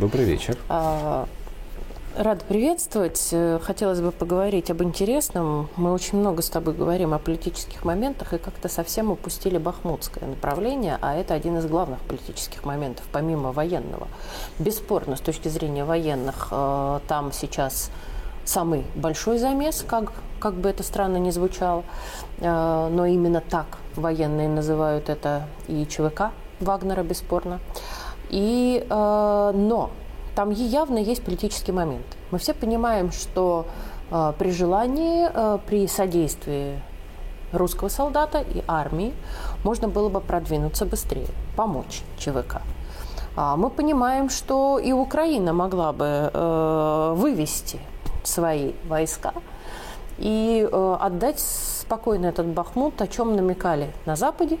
Добрый вечер. А, рада приветствовать. Э, хотелось бы поговорить об интересном. Мы очень много с тобой говорим о политических моментах и как-то совсем упустили бахмутское направление, а это один из главных политических моментов, помимо военного. Бесспорно, с точки зрения военных, э, там сейчас самый большой замес, как, как бы это странно ни звучало, э, но именно так военные называют это и ЧВК Вагнера, бесспорно. И, э, но там явно есть политический момент. Мы все понимаем, что э, при желании, при содействии русского солдата и армии можно было бы продвинуться быстрее, помочь ЧВК. А мы понимаем, что и Украина могла бы э, вывести свои войска и э, отдать спокойно этот Бахмут, о чем намекали на Западе.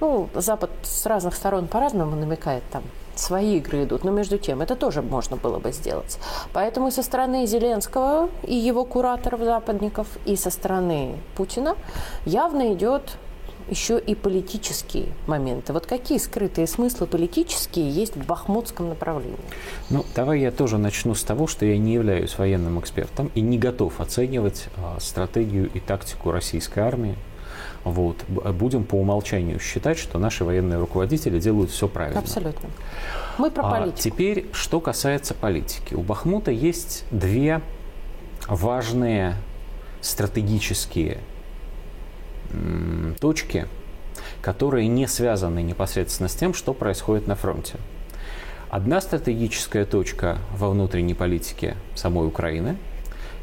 Ну, Запад с разных сторон по-разному намекает там. Свои игры идут, но между тем это тоже можно было бы сделать. Поэтому со стороны Зеленского и его кураторов западников, и со стороны Путина явно идет еще и политические моменты. Вот какие скрытые смыслы политические есть в бахмутском направлении? Ну, давай я тоже начну с того, что я не являюсь военным экспертом и не готов оценивать а, стратегию и тактику российской армии. Вот. Будем по умолчанию считать, что наши военные руководители делают все правильно. Абсолютно. Мы про а политику. Теперь, что касается политики. У Бахмута есть две важные стратегические точки, которые не связаны непосредственно с тем, что происходит на фронте. Одна стратегическая точка во внутренней политике самой Украины,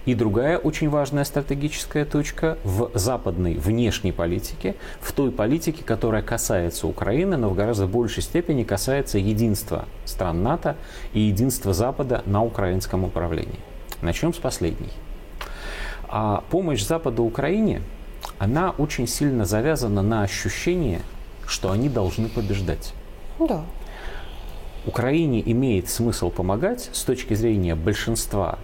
и другая очень важная стратегическая точка в западной внешней политике, в той политике, которая касается Украины, но в гораздо большей степени касается единства стран НАТО и единства Запада на украинском управлении. Начнем с последней. А помощь Запада Украине – она очень сильно завязана на ощущение, что они должны побеждать. Да. Украине имеет смысл помогать с точки зрения большинства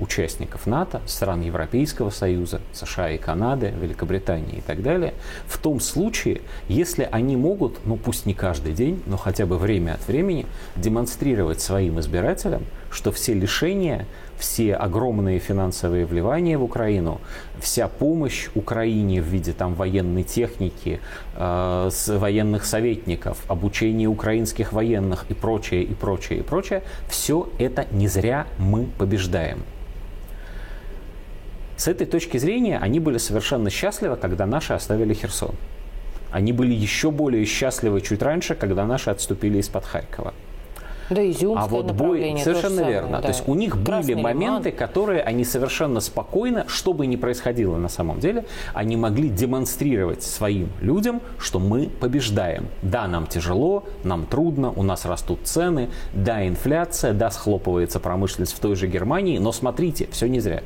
участников НАТО, стран Европейского Союза, США и Канады, Великобритании и так далее, в том случае, если они могут, ну пусть не каждый день, но хотя бы время от времени, демонстрировать своим избирателям, что все лишения, все огромные финансовые вливания в Украину, вся помощь Украине в виде там военной техники, э, с военных советников, обучение украинских военных и прочее, и прочее, и прочее, все это не зря мы побеждаем. С этой точки зрения они были совершенно счастливы, когда наши оставили Херсон. Они были еще более счастливы чуть раньше, когда наши отступили из-под Харькова. Да, изюмское а вот бой, совершенно верно. Самое, да. То есть у них Красный были моменты, лиман. которые они совершенно спокойно, что бы ни происходило на самом деле, они могли демонстрировать своим людям, что мы побеждаем. Да, нам тяжело, нам трудно, у нас растут цены, да, инфляция, да, схлопывается промышленность в той же Германии, но смотрите, все не зря.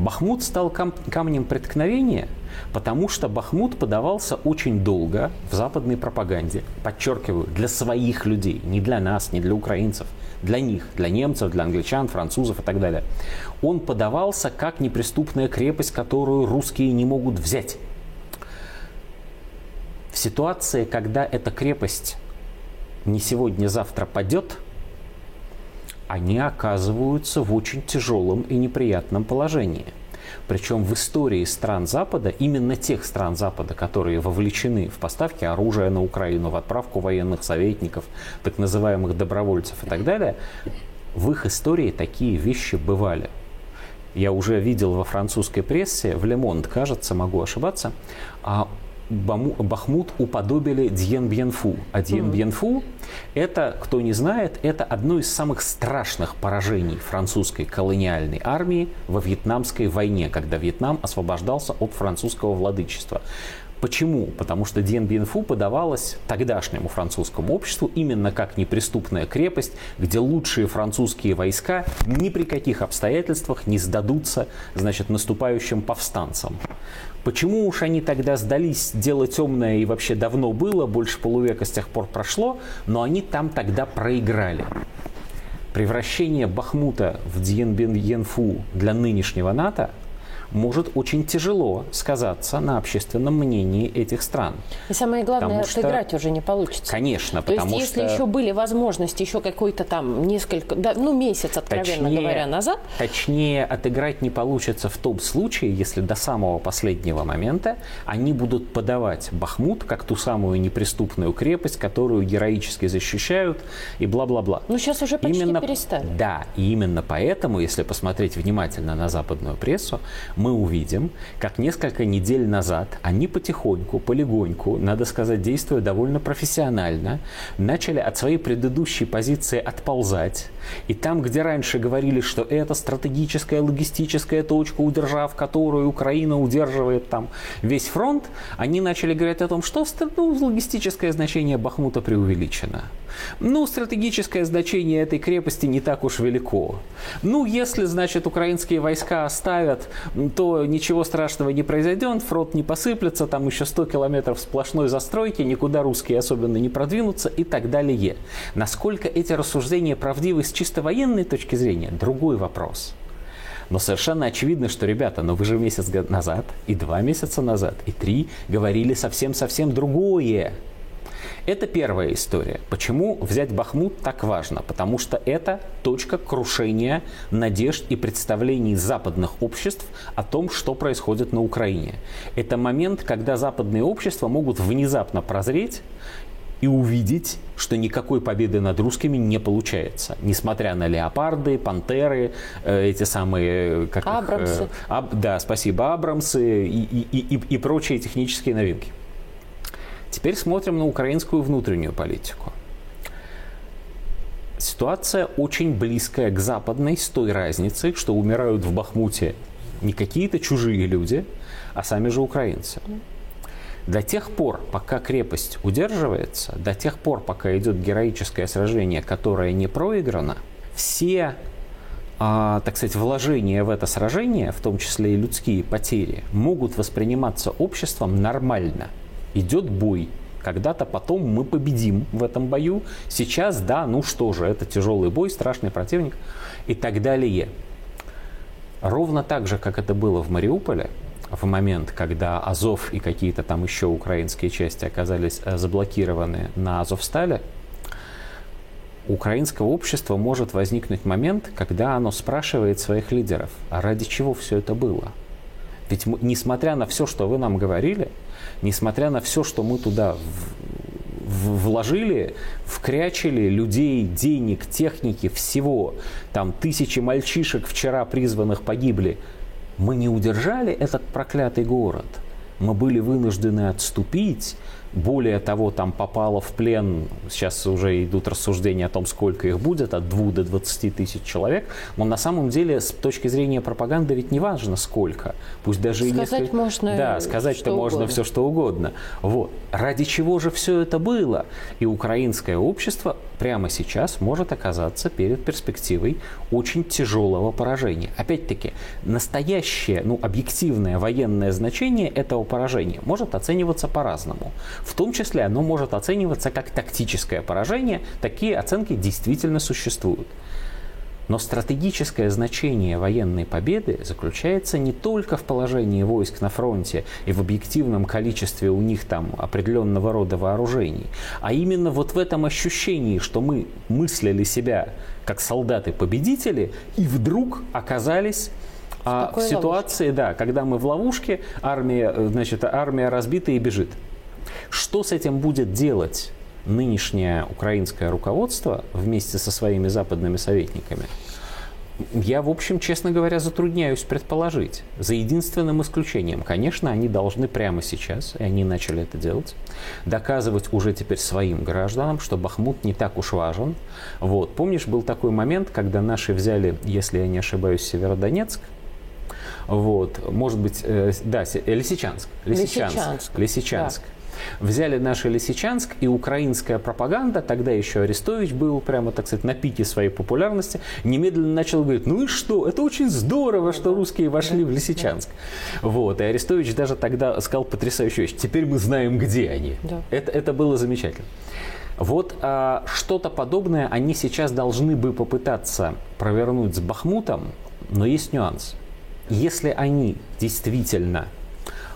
Бахмут стал кам- камнем преткновения, потому что Бахмут подавался очень долго в западной пропаганде. Подчеркиваю, для своих людей, не для нас, не для украинцев, для них, для немцев, для англичан, французов и так далее. Он подавался как неприступная крепость, которую русские не могут взять. В ситуации, когда эта крепость не сегодня-завтра падет – они оказываются в очень тяжелом и неприятном положении. Причем в истории стран Запада, именно тех стран Запада, которые вовлечены в поставки оружия на Украину, в отправку военных советников, так называемых добровольцев и так далее, в их истории такие вещи бывали. Я уже видел во французской прессе, в Лемонт, кажется, могу ошибаться, а Бахмут уподобили Дьен-Бьенфу. А Дьен-Бьенфу – это, кто не знает, это одно из самых страшных поражений французской колониальной армии во Вьетнамской войне, когда Вьетнам освобождался от французского владычества. Почему? Потому что Bien Phu подавалась тогдашнему французскому обществу именно как неприступная крепость, где лучшие французские войска ни при каких обстоятельствах не сдадутся значит, наступающим повстанцам. Почему уж они тогда сдались, дело темное и вообще давно было, больше полувека с тех пор прошло, но они там тогда проиграли. Превращение Бахмута в Дьенбеньенфу для нынешнего НАТО может очень тяжело сказаться на общественном мнении этих стран. И самое главное, отыграть что... уже не получится. Конечно, То потому есть, что... если еще были возможности, еще какой-то там несколько, да, ну, месяц, откровенно точнее, говоря, назад. Точнее, отыграть не получится в том случае, если до самого последнего момента они будут подавать Бахмут как ту самую неприступную крепость, которую героически защищают и бла-бла-бла. Ну, сейчас уже почти именно, перестали. Да, и именно поэтому, если посмотреть внимательно на западную прессу, мы увидим, как несколько недель назад они потихоньку, полегоньку, надо сказать, действуя довольно профессионально, начали от своей предыдущей позиции отползать. И там, где раньше говорили, что это стратегическая логистическая точка, удержав которую Украина удерживает там весь фронт, они начали говорить о том, что ну, логистическое значение Бахмута преувеличено. Ну, стратегическое значение этой крепости не так уж велико. Ну, если, значит, украинские войска оставят, то ничего страшного не произойдет, фронт не посыплется, там еще 100 километров сплошной застройки, никуда русские особенно не продвинутся и так далее. Насколько эти рассуждения правдивы с чисто военной точки зрения, другой вопрос. Но совершенно очевидно, что, ребята, ну вы же месяц назад, и два месяца назад, и три говорили совсем-совсем другое. Это первая история. Почему взять Бахмут так важно? Потому что это точка крушения надежд и представлений западных обществ о том, что происходит на Украине. Это момент, когда западные общества могут внезапно прозреть и увидеть, что никакой победы над русскими не получается. Несмотря на леопарды, пантеры, э, эти самые... Как Абрамсы. Их, э, аб, да, спасибо, Абрамсы и, и, и, и прочие технические новинки. Теперь смотрим на украинскую внутреннюю политику. Ситуация очень близкая к западной с той разницей, что умирают в Бахмуте не какие-то чужие люди, а сами же украинцы. До тех пор, пока крепость удерживается, до тех пор, пока идет героическое сражение, которое не проиграно, все, а, так сказать, вложения в это сражение, в том числе и людские потери, могут восприниматься обществом нормально – идет бой. Когда-то потом мы победим в этом бою. Сейчас, да, ну что же, это тяжелый бой, страшный противник и так далее. Ровно так же, как это было в Мариуполе, в момент, когда Азов и какие-то там еще украинские части оказались э, заблокированы на Азовстале, у украинского общества может возникнуть момент, когда оно спрашивает своих лидеров, а ради чего все это было? Ведь несмотря на все, что вы нам говорили, несмотря на все, что мы туда вложили, вкрячили людей, денег, техники, всего. Там тысячи мальчишек вчера призванных погибли. Мы не удержали этот проклятый город. Мы были вынуждены отступить, более того, там попало в плен, сейчас уже идут рассуждения о том, сколько их будет, от 2 до 20 тысяч человек. Но на самом деле, с точки зрения пропаганды, ведь не важно сколько. Пусть даже сказать и несколько... можно Да, сказать-то можно все, что угодно. Вот. Ради чего же все это было? И украинское общество прямо сейчас может оказаться перед перспективой очень тяжелого поражения. Опять-таки, настоящее, ну, объективное военное значение этого поражения может оцениваться по-разному. В том числе оно может оцениваться как тактическое поражение. Такие оценки действительно существуют. Но стратегическое значение военной победы заключается не только в положении войск на фронте и в объективном количестве у них там определенного рода вооружений, а именно вот в этом ощущении, что мы мыслили себя как солдаты-победители и вдруг оказались а, в ситуации, ловушке. да, когда мы в ловушке, армия, значит, армия разбита и бежит. Что с этим будет делать нынешнее украинское руководство вместе со своими западными советниками, я, в общем, честно говоря, затрудняюсь предположить. За единственным исключением, конечно, они должны прямо сейчас, и они начали это делать, доказывать уже теперь своим гражданам, что Бахмут не так уж важен. Вот. Помнишь, был такой момент, когда наши взяли, если я не ошибаюсь, Северодонецк, вот, может быть, э, да, Лисичанск. Лисичанск. Лисичанск. Лисичанск. Да. Взяли наши Лисичанск, и украинская пропаганда, тогда еще Арестович был прямо, так сказать, на пике своей популярности, немедленно начал говорить, ну и что, это очень здорово, что русские вошли в Лисичанск. Вот, и Арестович даже тогда сказал потрясающую вещь, теперь мы знаем, где они. Да. Это, это было замечательно. Вот а, что-то подобное они сейчас должны бы попытаться провернуть с Бахмутом, но есть нюанс. если они действительно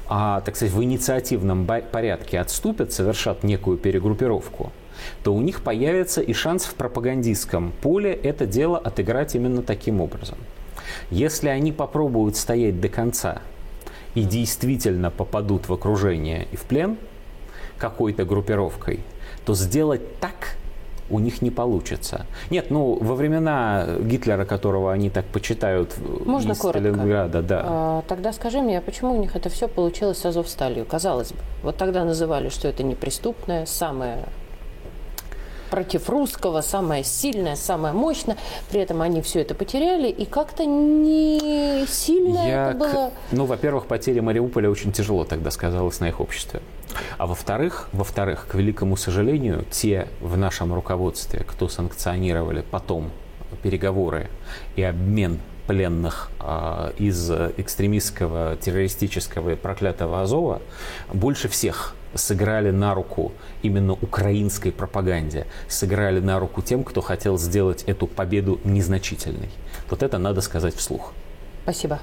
а, так сказать, в инициативном порядке отступят, совершат некую перегруппировку, то у них появится и шанс в пропагандистском поле это дело отыграть именно таким образом. Если они попробуют стоять до конца и действительно попадут в окружение и в плен какой-то группировкой, то сделать так у них не получится. Нет, ну, во времена Гитлера, которого они так почитают Можно из коротко? Сталинграда, да. А, тогда скажи мне, а почему у них это все получилось с Азовсталью? Казалось бы, вот тогда называли, что это неприступное, самое против русского, самая сильная, самая мощная. При этом они все это потеряли, и как-то не сильно Я это было. Ну, во-первых, потеря Мариуполя очень тяжело тогда сказалась на их обществе. А во-вторых, во-вторых, к великому сожалению, те в нашем руководстве, кто санкционировали потом переговоры и обмен пленных э, из экстремистского, террористического и проклятого Азова, больше всех сыграли на руку именно украинской пропаганде, сыграли на руку тем, кто хотел сделать эту победу незначительной. Вот это надо сказать вслух. Спасибо.